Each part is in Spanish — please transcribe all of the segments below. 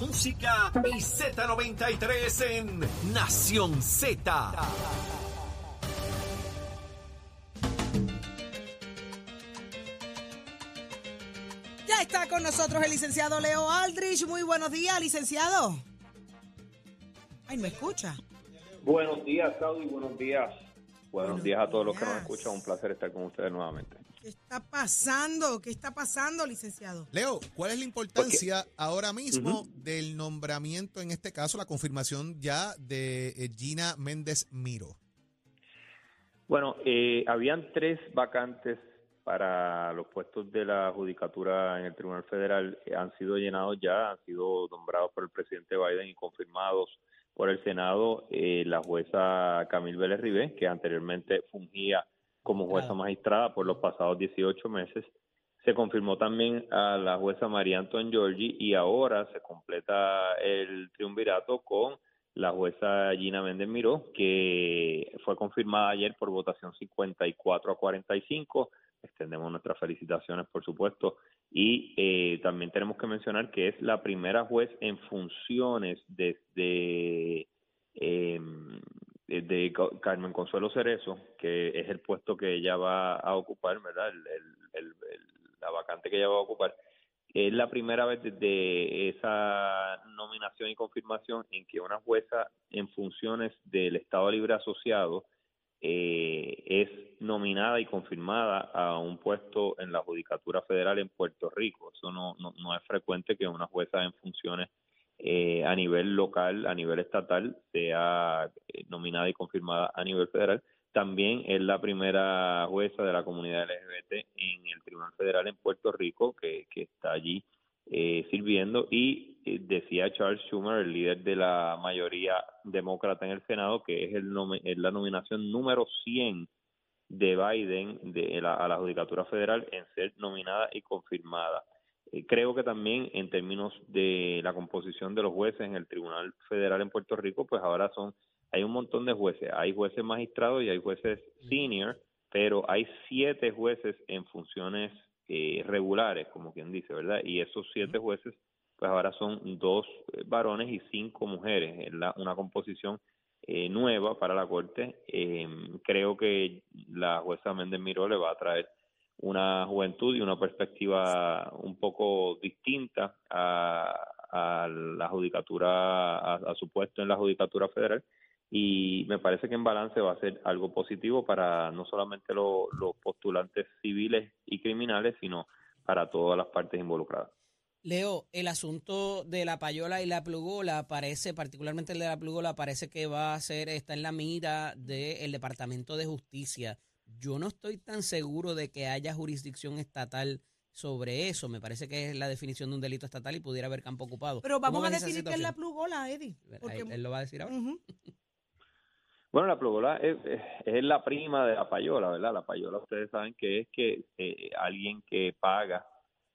música y Z93 en Nación Z. Ya está con nosotros el licenciado Leo Aldrich. Muy buenos días, licenciado. Ay, ¿me escucha? Buenos días, Saudi, buenos días. Buenos, Buenos días a todos los que nos escuchan. Un placer estar con ustedes nuevamente. ¿Qué está pasando? ¿Qué está pasando, licenciado? Leo, ¿cuál es la importancia ahora mismo del nombramiento, en este caso, la confirmación ya de eh, Gina Méndez Miro? Bueno, eh, habían tres vacantes para los puestos de la judicatura en el Tribunal Federal. Eh, han sido llenados ya, han sido nombrados por el presidente Biden y confirmados por el Senado eh, la jueza Camille Vélez Ribé, que anteriormente fungía como jueza magistrada por los pasados 18 meses. Se confirmó también a la jueza María Anton Giorgi y ahora se completa el triunvirato con la jueza Gina Méndez Miró, que fue confirmada ayer por votación 54 a 45. Extendemos nuestras felicitaciones, por supuesto. Y eh, también tenemos que mencionar que es la primera juez en funciones desde eh, de Ca- Carmen Consuelo Cerezo, que es el puesto que ella va a ocupar, ¿verdad? El- la vacante que ella va a ocupar. Es la primera vez desde esa nominación y confirmación en que una jueza en funciones del Estado Libre Asociado eh, es nominada y confirmada a un puesto en la Judicatura Federal en Puerto Rico. Eso no, no, no es frecuente que una jueza en funciones eh, a nivel local, a nivel estatal, sea eh, nominada y confirmada a nivel federal. También es la primera jueza de la comunidad LGBT en el Tribunal Federal en Puerto Rico que, que está allí eh, sirviendo y eh, decía Charles Schumer, el líder de la mayoría demócrata en el Senado, que es, el es la nominación número 100 de Biden de la, a la Judicatura Federal en ser nominada y confirmada. Eh, creo que también en términos de la composición de los jueces en el Tribunal Federal en Puerto Rico, pues ahora son, hay un montón de jueces, hay jueces magistrados y hay jueces senior, pero hay siete jueces en funciones eh, regulares, como quien dice, ¿verdad? Y esos siete jueces, pues ahora son dos eh, varones y cinco mujeres, es la- una composición eh, nueva para la Corte. Eh, creo que la jueza Méndez Miró le va a traer una juventud y una perspectiva un poco distinta a, a la judicatura, a, a su puesto en la judicatura federal. Y me parece que en balance va a ser algo positivo para no solamente lo- los postulantes civiles y criminales, sino para todas las partes involucradas. Leo, el asunto de la payola y la plugola parece, particularmente el de la plugola, parece que va a ser, está en la mira del Departamento de Justicia. Yo no estoy tan seguro de que haya jurisdicción estatal sobre eso. Me parece que es la definición de un delito estatal y pudiera haber campo ocupado. Pero vamos ¿Cómo a definir qué es la plugola, Eddie. Porque, él lo va a decir ahora. Ujú. Bueno, la plugola es, es- es la prima de la payola, ¿verdad? La payola ustedes saben que es que eh, alguien que paga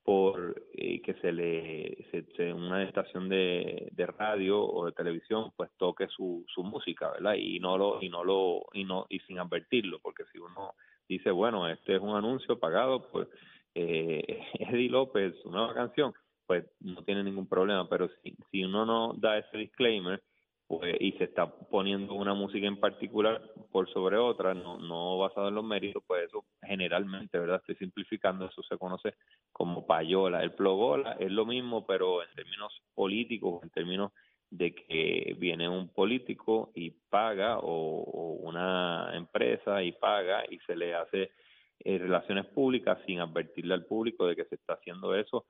por eh, que se le se, una estación de, de radio o de televisión pues toque su, su música, ¿verdad? Y no lo y no lo y no y sin advertirlo, porque si uno dice, bueno, este es un anuncio pagado por eh, Eddie López, su nueva canción, pues no tiene ningún problema, pero si si uno no da ese disclaimer pues y se está poniendo una música en particular por sobre otra, no, no basado en los méritos, pues eso generalmente, ¿verdad? Estoy simplificando, eso se conoce como payola. El plogola es lo mismo, pero en términos políticos, en términos de que viene un político y paga o, o una empresa y paga y se le hace eh, relaciones públicas sin advertirle al público de que se está haciendo eso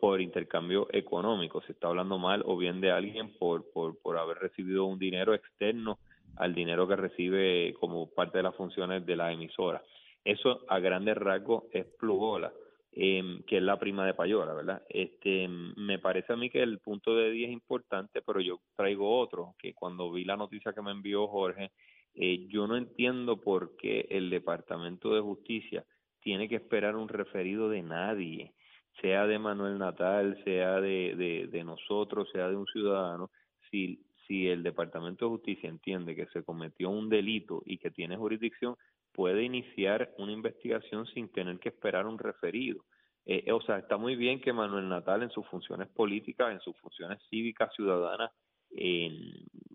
por intercambio económico. Se está hablando mal o bien de alguien por, por, por haber recibido un dinero externo al dinero que recibe como parte de las funciones de la emisora. Eso a grandes rasgos es plugola, eh, que es la prima de payola, ¿verdad? Este, me parece a mí que el punto de día es importante, pero yo traigo otro, que cuando vi la noticia que me envió Jorge, eh, yo no entiendo por qué el Departamento de Justicia tiene que esperar un referido de nadie sea de Manuel Natal, sea de, nosotros, sea de un ciudadano, si, si el Departamento de Justicia entiende que se cometió un delito y que tiene jurisdicción, puede iniciar una investigación sin tener que esperar un referido. Eh, o sea, está muy bien que Manuel Natal en sus funciones políticas, en sus funciones cívicas, ciudadanas,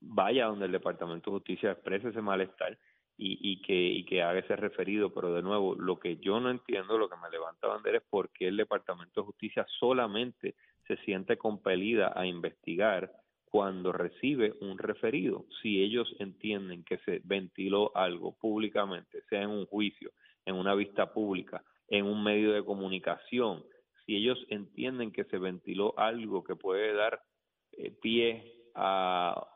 vaya donde el Departamento de Justicia exprese ese malestar y, y, que, y que haga ese referido. Pero de nuevo, lo que yo no entiendo, lo que me levanta bandera es por qué el Departamento de Justicia solamente se siente compelida a investigar cuando recibe un referido. Si ellos entienden que se ventiló algo públicamente, sea en un juicio, en una vista pública, en un medio de comunicación, si ellos entienden que se ventiló algo que puede dar eh, pie a,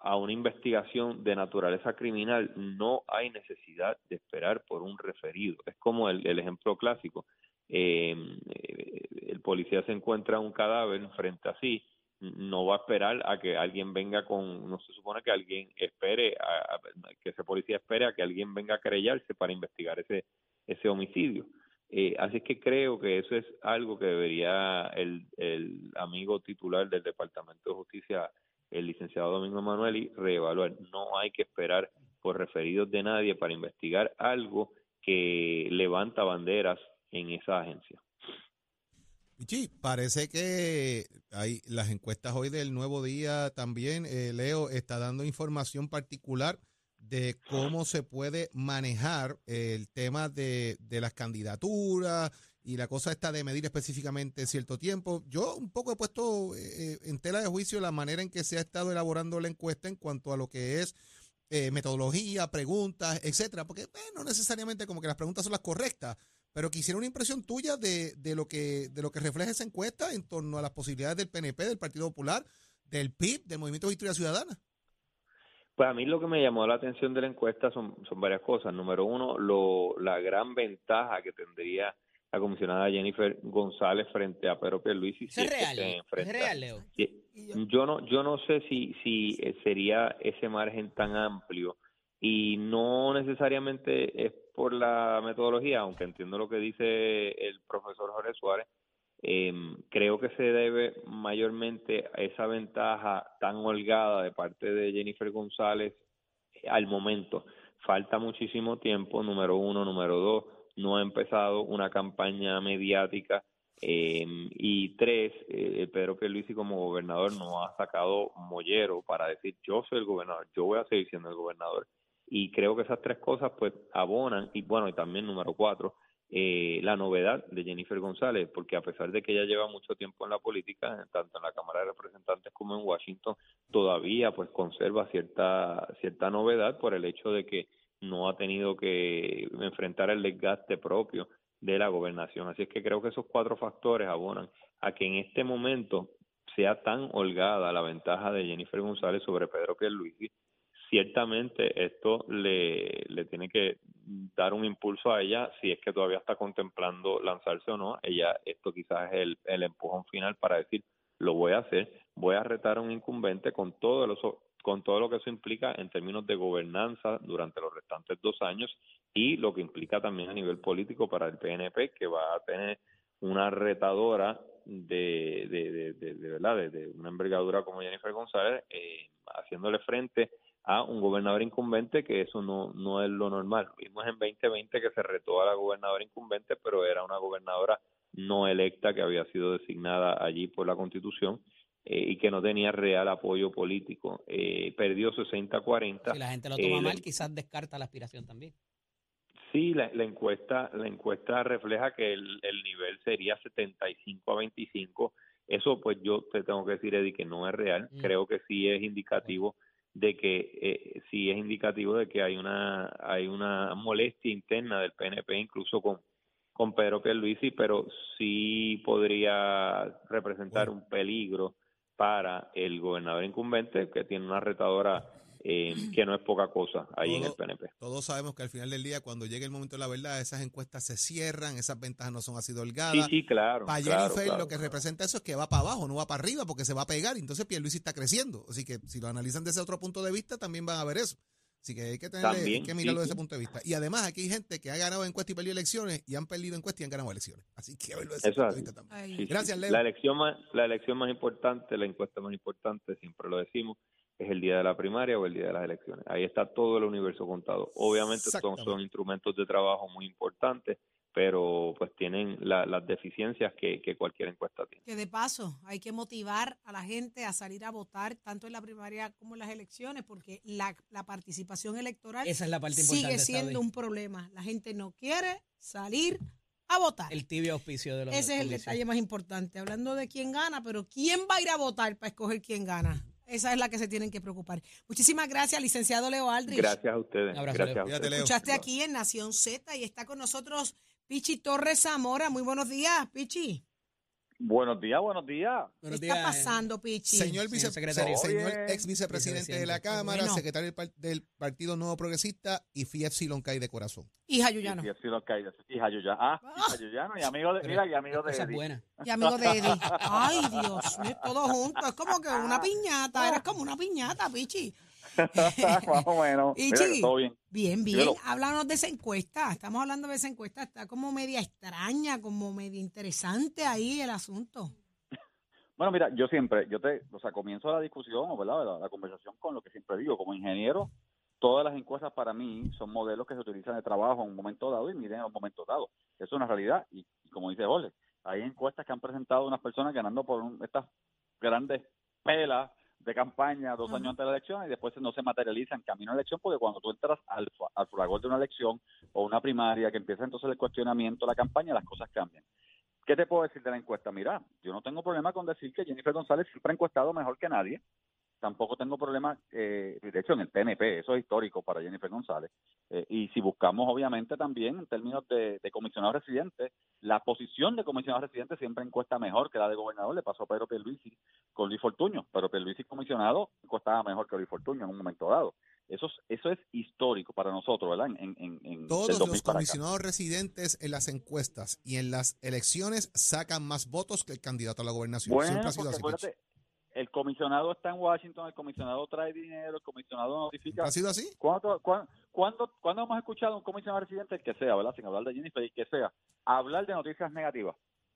a una investigación de naturaleza criminal, no hay necesidad de esperar por un referido. Es como el, ejemplo clásico. Eh, el policía se encuentra un cadáver frente a sí, no va a esperar a que alguien venga con, no se supone que alguien espere, a, que ese policía espere a que alguien venga a querellarse para investigar ese, ese homicidio. Eh, así que creo que eso es algo que debería el, el amigo titular del Departamento de Justicia, el licenciado Domingo Manueli, reevaluar. No hay que esperar por referidos de nadie para investigar algo que levanta banderas en esa agencia. Sí, parece que hay las encuestas hoy del Nuevo Día también, eh, Leo, está dando información particular de cómo se puede manejar el tema de, de las candidaturas y la cosa está de medir específicamente cierto tiempo. Yo un poco he puesto eh, en tela de juicio la manera en que se ha estado elaborando la encuesta en cuanto a lo que es eh, metodología, preguntas, etcétera, porque no necesariamente como que las preguntas son las correctas, pero quisiera una impresión tuya de, de, lo que, de lo que refleja esa encuesta en torno a las posibilidades del PNP, del Partido Popular, del PIB, del Movimiento de Historia Ciudadana. Pues a mí lo que me llamó la atención de la encuesta son, son varias cosas. Número uno, lo, la gran ventaja que tendría la comisionada Jennifer González frente a Pedro Pierluisi. ¿Es, real? ¿Es real, Leo? Yo no, yo no sé si, si sería ese margen tan amplio y no necesariamente es por la metodología, aunque entiendo lo que dice el profesor Jorge Suárez, eh, creo que se debe mayormente a esa ventaja tan holgada de parte de Jennifer González al momento. Falta muchísimo tiempo, número uno, número dos, no ha empezado una campaña mediática eh, y tres, eh, Pedro Pierluisi como gobernador no ha sacado mollero para decir yo soy el gobernador, yo voy a seguir siendo el gobernador y creo que esas tres cosas pues abonan y bueno y también número cuatro eh, la novedad de Jennifer González porque a pesar de que ella lleva mucho tiempo en la política tanto en la Cámara de Representantes como en Washington todavía pues conserva cierta cierta novedad por el hecho de que no ha tenido que enfrentar el desgaste propio de la gobernación así es que creo que esos cuatro factores abonan a que en este momento sea tan holgada la ventaja de Jennifer González sobre Pedro Pierluisi ciertamente esto le, le tiene que dar un impulso a ella si es que todavía está contemplando lanzarse o no. Ella, esto quizás es el, el empujón final para decir, lo voy a hacer, voy a retar a un incumbente con todo, lo, con todo lo que eso implica en términos de gobernanza durante los restantes dos años y lo que implica también a nivel político para el PNP, que va a tener una retadora de, de, de, verdad de, una envergadura como Jennifer González eh, haciéndole frente a un gobernador incumbente, que eso no, no es lo normal. Vimos en 2020 que se retó a la gobernadora incumbente, pero era una gobernadora no electa que había sido designada allí por la Constitución eh, y que no tenía real apoyo político. Eh, perdió 60-40. Si la gente lo toma eh, mal, quizás descarta la aspiración también. Sí, la, la, encuesta la encuesta refleja que el, el nivel sería 75 a 25. Eso, pues yo te tengo que decir, Eddie, que no es real. Mm. Creo que sí es indicativo de que eh, sí es indicativo de que hay una hay una molestia interna del PNP incluso con con Pedro Pierluisi, pero sí podría representar un peligro para el gobernador incumbente que tiene una retadora eh, que no es poca cosa ahí en el PNP. Todos sabemos que al final del día, cuando llegue el momento de la verdad, esas encuestas se cierran, esas ventajas no son así holgadas. Sí, sí, claro. Para Jennifer lo que representa eso es que va para abajo, no va para arriba, porque se va a pegar, y entonces Pierluisi está creciendo. Así que si lo analizan desde otro punto de vista, también van a ver eso. Así que hay que, tener, que mirarlo desde ese punto de vista. Y además aquí hay gente que ha ganado encuestas y perdido elecciones y han perdido encuestas y han ganado elecciones. Así que verlo desde ese punto de vista también. Gracias, Leo. La elección, más, la elección más importante, la encuesta más importante, siempre lo decimos, es el día de la primaria o el día de las elecciones. Ahí está todo el universo contado. Obviamente son, son instrumentos de trabajo muy importantes, pero pues tienen la- las deficiencias que, que cualquier encuesta tiene. Que de paso hay que motivar a la gente a salir a votar tanto en la primaria como en las elecciones, porque la, la participación electoral Esa es la parte importante. sigue siendo un problema. La gente no quiere salir a votar. El tibio auspicio de los Ese es el detalle más importante. Hablando de quién gana, pero ¿quién va a ir a votar para escoger quién gana? Esa es la que se tienen que preocupar. Muchísimas gracias, licenciado Leo Aldrich. Gracias a ustedes. Un abrazo, Gracias Leo. a Cuídate, ustedes. Leo. Escuchaste aquí en Nación Z y está con nosotros Pichi Torres Zamora. Muy buenos días, Pichi. Buenos días, buenos días. ¿Qué está días, pasando, Pichi? Señor, vice- Señor ex vicepresidente de la. Cámara, Bueno. secretario del, par- del Partido Nuevo Progresista y Fiat Siloncay de corazón. Hija Yuyano. Y así lo que hay. Hija Yuyano. Ah, hija Yuyano y amigo de, mira, y amigo de Eddie. Y amigo de Eddie. Ay, Dios mío, todos juntos. Es como que una piñata. Eres como una piñata, Pichi. Más o menos. Y Mira, chi. que todo bien. Bien, bien. Dímelo. Háblanos de esa encuesta. Estamos hablando de esa encuesta. Está como media extraña, como media interesante ahí el asunto. Bueno, mira, yo siempre, yo te, o sea, comienzo la discusión, ¿verdad? La, la conversación con lo que siempre digo, como ingeniero, todas las encuestas para mí son modelos que se utilizan de trabajo en un momento dado y miden en un momento dado. Eso es una realidad y, y como dice Jorge, hay encuestas que han presentado unas personas ganando por un- estas grandes pelas de campaña dos años antes de la elección y después no se materializan camino a la elección porque cuando tú entras al, al fragor de una elección o una primaria que empieza entonces el cuestionamiento, la campaña, las cosas cambian. ¿Qué te puedo decir de la encuesta? Mira, yo no tengo problema con decir que Jennifer González siempre ha encuestado mejor que nadie. Tampoco tengo problema, eh, de hecho, en el PNP, eso es histórico para Jennifer González. Eh, y si buscamos, obviamente, también en términos de, de comisionado residente, la posición de comisionado residente siempre encuesta mejor que la de gobernador. Le pasó a Pedro Pierluisi con Luis Fortuño, pero Pierluisi comisionado encuestaba mejor que Luis Fortuño en un momento dado. Eso es, eso es histórico para nosotros, ¿verdad? En, en, en, Todos 2000 los comisionados residentes en las encuestas y en las elecciones sacan más votos que el candidato a la gobernación. Bueno, Siempre ha sido así. Comisionado está en Washington, el comisionado trae dinero, el comisionado notifica. ¿Siempre ha sido así? ¿Cuándo, cuándo, cuándo, cuándo hemos escuchado a un comisionado residente, el que sea, ¿verdad? Sin hablar de Jennifer, el que sea, hablar de noticias negativas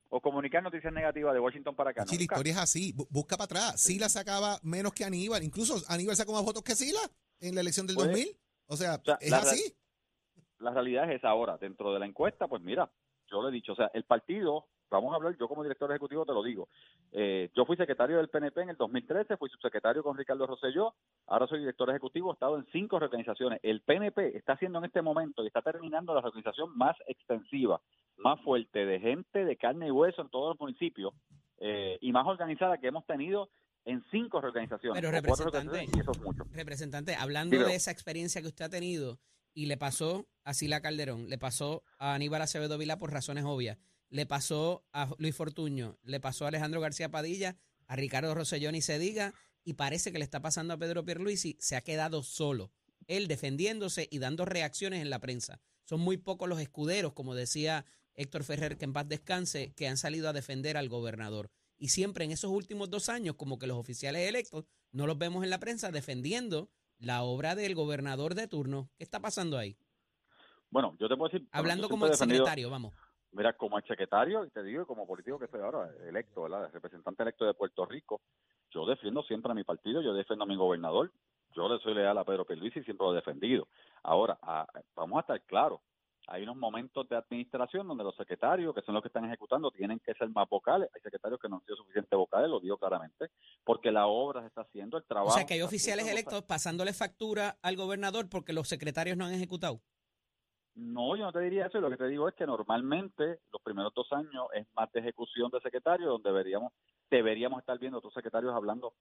o comunicar noticias negativas de Washington para acá? Pichi, la historia es así. Bu- Busca para atrás. Sila sacaba menos que Aníbal. Incluso Aníbal sacó más votos que Sila en la elección del Pues, 2000. O sea, sea, es la así. la realidad es esa ahora. Dentro de la encuesta, pues mira, yo lo he dicho, o sea, el partido, vamos a hablar, yo como director ejecutivo te lo digo, eh, yo fui secretario del PNP en el 2013, fui subsecretario con Ricardo Rosselló, ahora soy director ejecutivo, he estado en cinco reorganizaciones. El PNP está haciendo en este momento y está terminando la reorganización más extensiva, más fuerte, de gente de carne y hueso en todos los municipios eh, y más organizada que hemos tenido en cinco reorganizaciones. Pero, representante, reorganizaciones, y eso es mucho. Representante, hablando de esa experiencia que usted ha tenido y le pasó a Sila Calderón, le pasó a Aníbal Acevedo Vila por razones obvias, le pasó a Luis Fortuño, le pasó a Alejandro García Padilla, a Ricardo Rossellón y se diga, y parece que le está pasando a Pedro Pierluisi, se ha quedado solo, él defendiéndose y dando reacciones en la prensa. Son muy pocos los escuderos, como decía Héctor Ferrer, que en paz descanse, que han salido a defender al gobernador. Y siempre en esos últimos dos años, como que los oficiales electos no los vemos en la prensa defendiendo la obra del gobernador de turno. ¿Qué está pasando ahí? Bueno, yo te puedo decir... Hablando como el secretario, vamos. Mira, como el secretario, y te digo, como político que soy ahora, electo, ¿verdad? Representante electo de Puerto Rico, yo defiendo siempre a mi partido, yo defiendo a mi gobernador, yo le soy leal a Pedro Pierluisi y siempre lo he defendido. Ahora, a- vamos a estar claros, hay unos momentos de administración donde los secretarios, que son los que están ejecutando, tienen que ser más vocales. Hay secretarios que no han sido suficientes vocales, lo digo claramente, porque la obra se está haciendo, el O trabajo... sea, que hay oficiales electos pasándole factura al gobernador porque los secretarios no han ejecutado. No, yo no te diría eso. y Lo que te digo es que normalmente los primeros dos años es más de ejecución de secretarios, donde deberíamos, deberíamos estar viendo otros secretarios hablando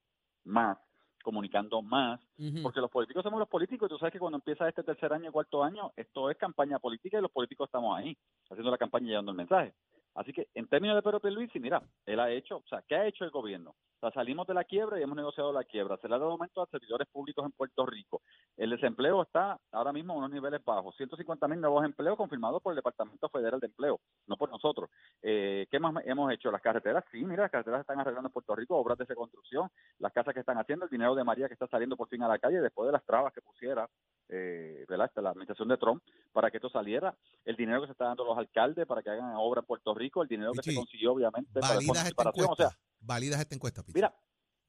más, comunicando más, porque los políticos somos los políticos. y Tú sabes que cuando empieza este tercer año, cuarto año, esto es campaña política y los políticos estamos ahí, haciendo la campaña y llevando el mensaje. Así que en términos de Pedro Pierluisi, mira, él ha hecho, o sea, ¿qué ha hecho el gobierno? O sea, salimos de la quiebra y hemos negociado la quiebra. Se le ha dado aumento a servidores públicos en Puerto Rico. El desempleo está ahora mismo en unos niveles bajos. 150 mil nuevos empleos confirmados por el Departamento Federal de Empleo, no por nosotros. Eh, ¿Qué más hemos hecho? Las carreteras, sí, mira, las carreteras están arreglando en Puerto Rico, obras de reconstrucción, las casas que están haciendo, el dinero de María que está saliendo por fin a la calle después de las trabas que pusiera eh, ¿verdad? Esta, la administración de Trump para que esto saliera, el dinero que se está dando a los alcaldes para que hagan obra en Puerto Rico, el dinero que se consiguió obviamente para o encuesta. sea, Validas esta encuesta, Pichi. Mira,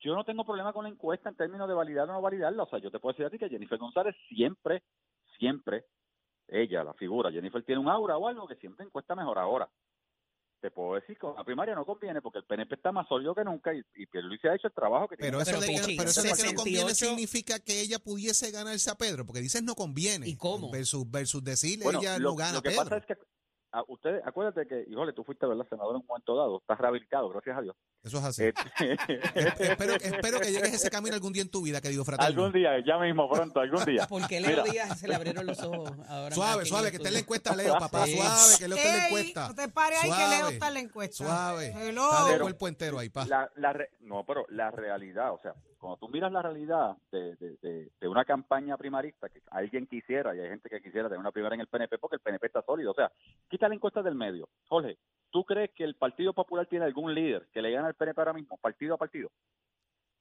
yo no tengo problema con la encuesta en términos de validar o no validarla. O sea, yo te puedo decir a ti que Jennifer González siempre, siempre ella, la figura, Jennifer tiene un aura o algo que siempre encuesta mejor ahora. Te puedo decir que la primaria no conviene porque el PNP está más sólido que nunca y, y Pierluisi ha hecho el trabajo que Pero tiene eso, Pero, de que, pero eso de que no 68 conviene significa que ella pudiese ganarse a Pedro, porque dices no conviene. ¿Y cómo? Versus, versus decirle Bueno, ella lo, no gana lo a que Pedro. pasa es que a ustedes, acuérdate que, híjole, tú fuiste, ¿verdad? Senador en un momento dado, estás rehabilitado, gracias a Dios. Eso es así. Este, espero, espero que llegues a ese camino algún día en tu vida, querido fraterno. algún día, ya mismo, pronto, algún día. Porque Leo Mira. Díaz se le abrieron los ojos ahora. Suave, suave, que el esté en la encuesta, Leo, papá. Sí. Suave, que Leo esté en la encuesta. no te pares ahí que Suave, Leo está en la encuesta. Suave. Hello. Está de cuerpo entero ahí, pa. la, la re- no, pero la realidad, o sea, cuando tú miras la realidad de, de, de, de una campaña primarista, que alguien quisiera, y hay gente que quisiera tener una primaria en el PNP porque el PNP está sólido, o sea, quita la encuesta del medio. Jorge, ¿tú crees que el Partido Popular tiene algún líder que le gane al PNP ahora mismo, partido a partido?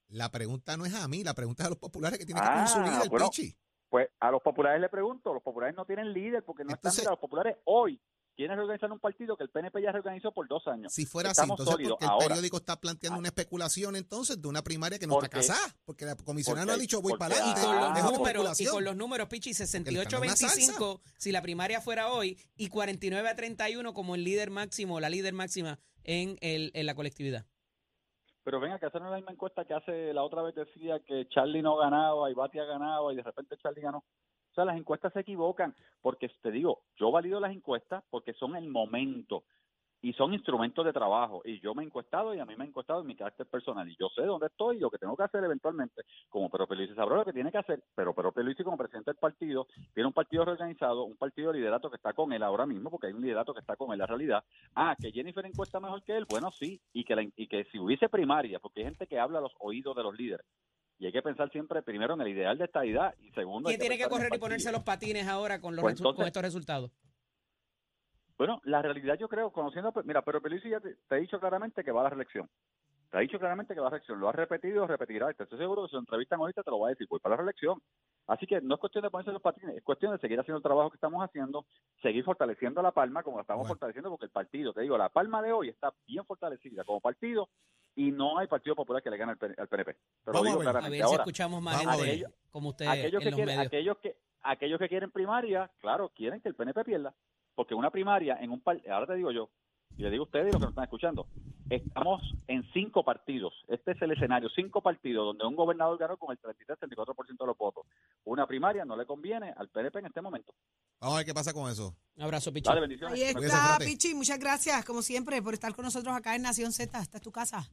La pregunta no es a mí, la pregunta es a los populares que tienen que Ah, poner su líder, bueno. Pichi. Pues a los populares le pregunto, los populares no tienen líder porque no Entonces- están, mira, los populares hoy quieren reorganizar un partido que el PNP ya reorganizó por dos años. Si fuera así, entonces sólidos. porque el Ahora, periódico está planteando una especulación entonces de una primaria que no Porque- está casada, porque la comisionada no ha dicho voy para Y adelante, con, los Ah, es una números, y con los números, Pichi, están en una 68-25, si la primaria fuera hoy, y 49 a 31 como el líder máximo, la líder máxima en, el, en la colectividad. Pero venga, que hacer la misma encuesta que hace la otra vez decía que Charlie no ganaba y Batia ganaba y de repente Charlie ganó. O sea, las encuestas se equivocan porque te digo, yo valido las encuestas porque son el momento y son instrumentos de trabajo. Y yo me he encuestado y a mí me he encuestado en mi carácter personal. Y yo sé dónde estoy y lo que tengo que hacer eventualmente como Pero Pierluisi sabrá lo que tiene que hacer pero Pero Pierluisi como presidente del partido tiene un partido reorganizado un partido de liderato que está con él ahora mismo porque hay un liderato que está con él la realidad. Ah que Jennifer encuesta mejor que él bueno sí y que la- y que si hubiese primaria porque hay gente que habla a los oídos de los líderes y hay que pensar siempre primero en el ideal de estadidad y segundo ¿Quién tiene que correr y ponerse los patines ahora con, los Pues entonces- con estos resultados? Bueno, la realidad yo creo, conociendo, mira, pero Pierluisi ya te, te ha dicho claramente que va a la reelección. Te ha dicho claramente que va a la reelección. Lo ha repetido, repetirá. Te estoy seguro que si lo entrevistan ahorita te lo va a decir, voy para la reelección. Así que no es cuestión de ponerse los patines, es cuestión de seguir haciendo el trabajo que estamos haciendo, seguir fortaleciendo a La Palma como la estamos Bueno. fortaleciendo porque el partido, te digo, La Palma de hoy está bien fortalecida como partido y no hay Partido Popular que le gane al, PNP. Te lo Vamos a ver. A ver si Ahora, escuchamos más gente ver. como usted aquellos en que los quieren, medios. aquellos que aquellos que quieren primaria, claro, quieren que el PNP pierda, porque una primaria en un par, ahora te digo yo, y le digo a ustedes y los que nos están escuchando, estamos en cinco partidos, este es el escenario, cinco partidos donde un gobernador ganó con el 33-34% de los votos. Una primaria no le conviene al PNP en este momento. Vamos a ver qué pasa con eso. Un abrazo, Pichi. Dale, bendiciones. Ahí está. Pichi. Muchas gracias, como siempre, por estar con nosotros acá en Nación Z. Esta es tu casa.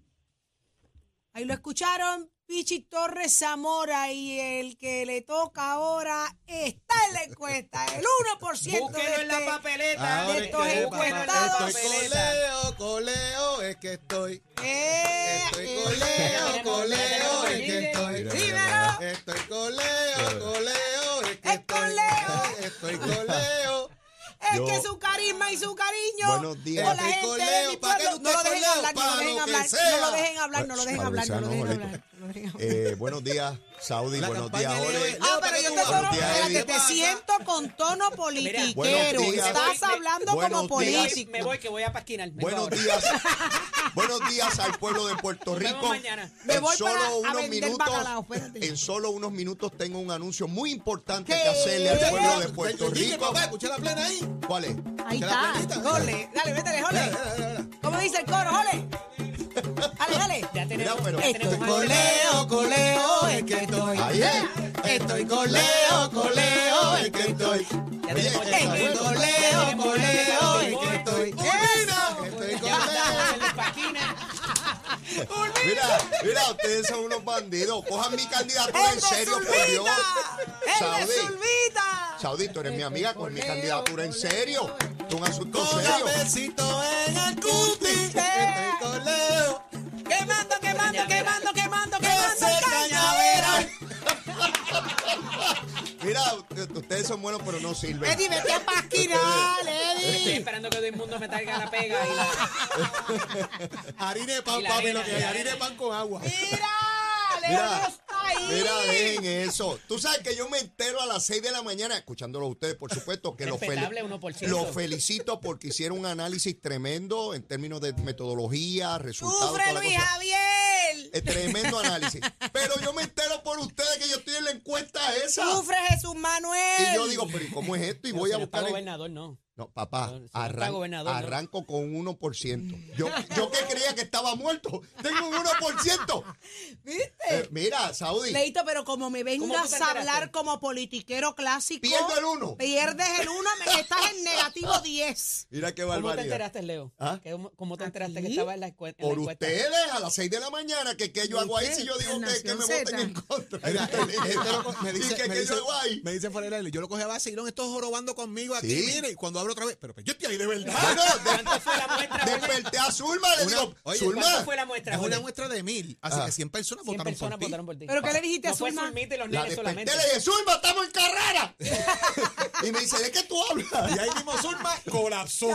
Ahí lo escucharon, Pichi Torres Zamora. Y el que le toca ahora está en la encuesta. El 1% de Búsquelo en la este- papeleta. De es que, estos papá, encuestados. Estoy coleo, coleo, es que estoy. Eh, Estoy eh, coleo, coleo, es que estoy. Dímelo. Estoy coleo, coleo, es que Es estoy. coleo. Estoy coleo. Es Yo- que su carisma y su cariño Buenos días. con la gente de mi ¿para qué pueblo. No lo dejen hablar, no lo dejen hablar. No lo dejen hablar, no lo dejen hablar, no lo dejen hablar. Eh, buenos días, Saudi. La buenos días, Jorge. Ah, pero yo te solo, Eddie. te siento con tono politiquero. Días. Estás Me- hablando buenos como días. político. Me voy, que voy a pasquinar. Buenos días. buenos días al pueblo de Puerto Rico. mañana. Me en voy solo para unos minutos, bacalao, en solo unos minutos tengo un anuncio muy importante ¿Qué? que hacerle al pueblo de Puerto Rico. papá, escucha la plena ahí. ¿Cuál es? Ahí está. Jole, dale, métele, jole. ¿Cómo dice el coro, jole? Dale, dale. Mira, pero- Estoy tenemos con algo. Leo, con Leo, es que estoy. Ahí es. Estoy con Leo, con Leo, es que estoy. Oye, Estoy bueno. con Leo, con Leo, es que estoy. Estoy con Ya Leo. estamos en la pasquina. Mira, mira, ustedes son unos bandidos. Cojan mi candidatura ¡El en serio, por Dios. Saudi. Tú eres mi amiga, coge mi candidatura en serio. Es un asunto Con serio. un besito en el cuti. Mira, ustedes son buenos, pero no sirven. Eddie, vete a pasquinar, Estoy Eddie. esperando que todo el mundo me traiga la pega y la... Harina de pan, papi, lo que hay. Harina de pan con agua. Mira, Mira. Mira, dejen eso. Tú sabes que yo me entero a las 6 de la mañana, escuchándolo a ustedes, por supuesto, que los 1%. lo felicito porque hicieron un análisis tremendo en términos de metodología, resultados. Sufre Luis cosa. Javier. Eh, tremendo análisis. Pero yo me entero por ustedes que yo estoy en la encuesta esa. Sufre Jesús Manuel. Y yo digo, pero ¿y cómo es esto? Y voy a buscar... el- gobernador, no. No, papá, No, arran- gobernador, no. arranco con un 1%. Yo, yo que creía que estaba muerto, tengo un 1%. ¿Viste? Eh, mira, Saudi, Leito, pero como me ¿Cómo tú vengas a hablar como politiquero clásico. pierdo el 1. Pierdes el uno, me estás en negativo 10. Mira qué ¿Cómo te barbaridad. enteraste, Leo? ¿Ah? ¿Qué- ¿Cómo te enteraste ¿Aquí? que estaba en la, escue- en la Por ustedes a las 6 de la mañana, que qué yo hago ahí si yo digo que, que me voten en contra. Mira, este me ¿Y dice, que me qué dice, yo hago ahí? me dice fuera del aire, yo lo cogí a vacilón, esto jorobando conmigo aquí, Sí. mire, y cuando hablo otra vez, pero, pero yo estoy ahí de verdad. ¿Cuánto fue la muestra? Desperté a Zulma, le Una- digo, oye, Zulma, ¿Cuánto fue la muestra? Es una muestra de mil, así Ah. que 100 personas 100 votaron personas por ti. votaron por ti. ¿Pero qué le dijiste a No fue Zulma? Zulmita y los la nenes solamente. le dije, Zulma, estamos en carrera. y me dice, ¿de qué tú hablas? Y ahí mismo Zulma colapsó.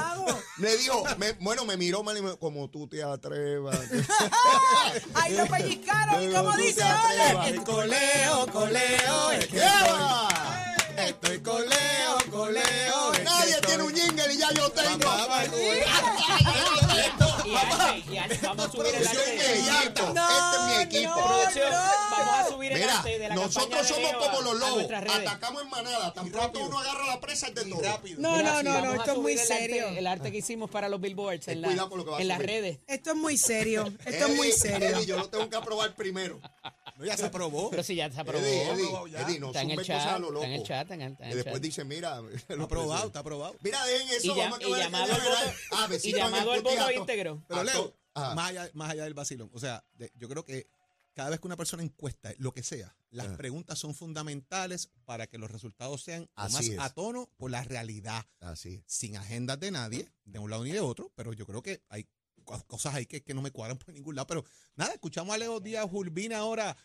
Me dijo, me- bueno, me miró mal y me como tú te atrevas. Ahí lo pellizcaron. ¿Y te dice? Oye, El coleo, coleo, es que ¡Lleva! estoy coleo, coleo. Ya yo tengo. Vamos a subir el Producción arte. es mi equipo. No, Este es mi equipo. no, Producción, no. vamos a subir el Mira, arte de la nosotros de somos como los lobos. Atacamos en manada. Tan pronto uno agarra la presa es de todo. rápido. No, no, no, no, esto es muy el serio. El arte que hicimos para los billboards en, las redes. Esto es muy serio. Esto es muy serio. Yo lo tengo que aprobar primero. No, ya se aprobó. Pero si ya se aprobó. Eddie, aprobado Eddie, ya. Eddie, no Está en el chat, cosas a lo está en el loco. chat, está en el- está en Y el después chat. dice, mira, Está aprobado, está aprobado. Mira, dejen eso, Y, vamos a y ver llamado qué al voto, Ah, y llamado al voto íntegro. Pero Leo, ah. más, allá, más allá del vacilón, o sea, de- yo creo que cada vez que una persona encuesta, lo que sea, las Ah. preguntas son fundamentales para que los resultados sean lo Así más es. a tono por la realidad, Así. sin agendas de nadie, de un lado ni de otro, pero yo creo que hay cosas ahí que, que no me cuadran por ningún lado. Pero nada, escuchamos a Leo Díaz Urbina ahora,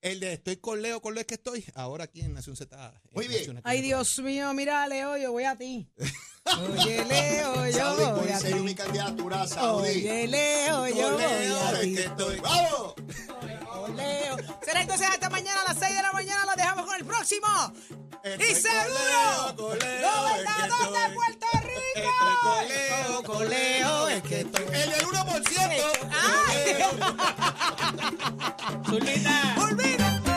el de estoy con Leo, con Leo es que estoy, ahora aquí en Nación Z. en Muy bien. Ay, Dios mío, mira, Leo, yo voy a ti. Oye, Leo, yo voy a serio mi ti. candidatura, Saudi. Oye, Leo, yo voy Leo, a ti. que estoy- ¡Vamos! Leo. Será entonces hasta mañana a las 6 de la mañana. Lo dejamos con el próximo. Y seguro. Leo, con Leo, Gobernador es que de Puerto Rico. con Leo, con Leo, es que estoy. El del 1%. ¡Ay! ¡Olvídate!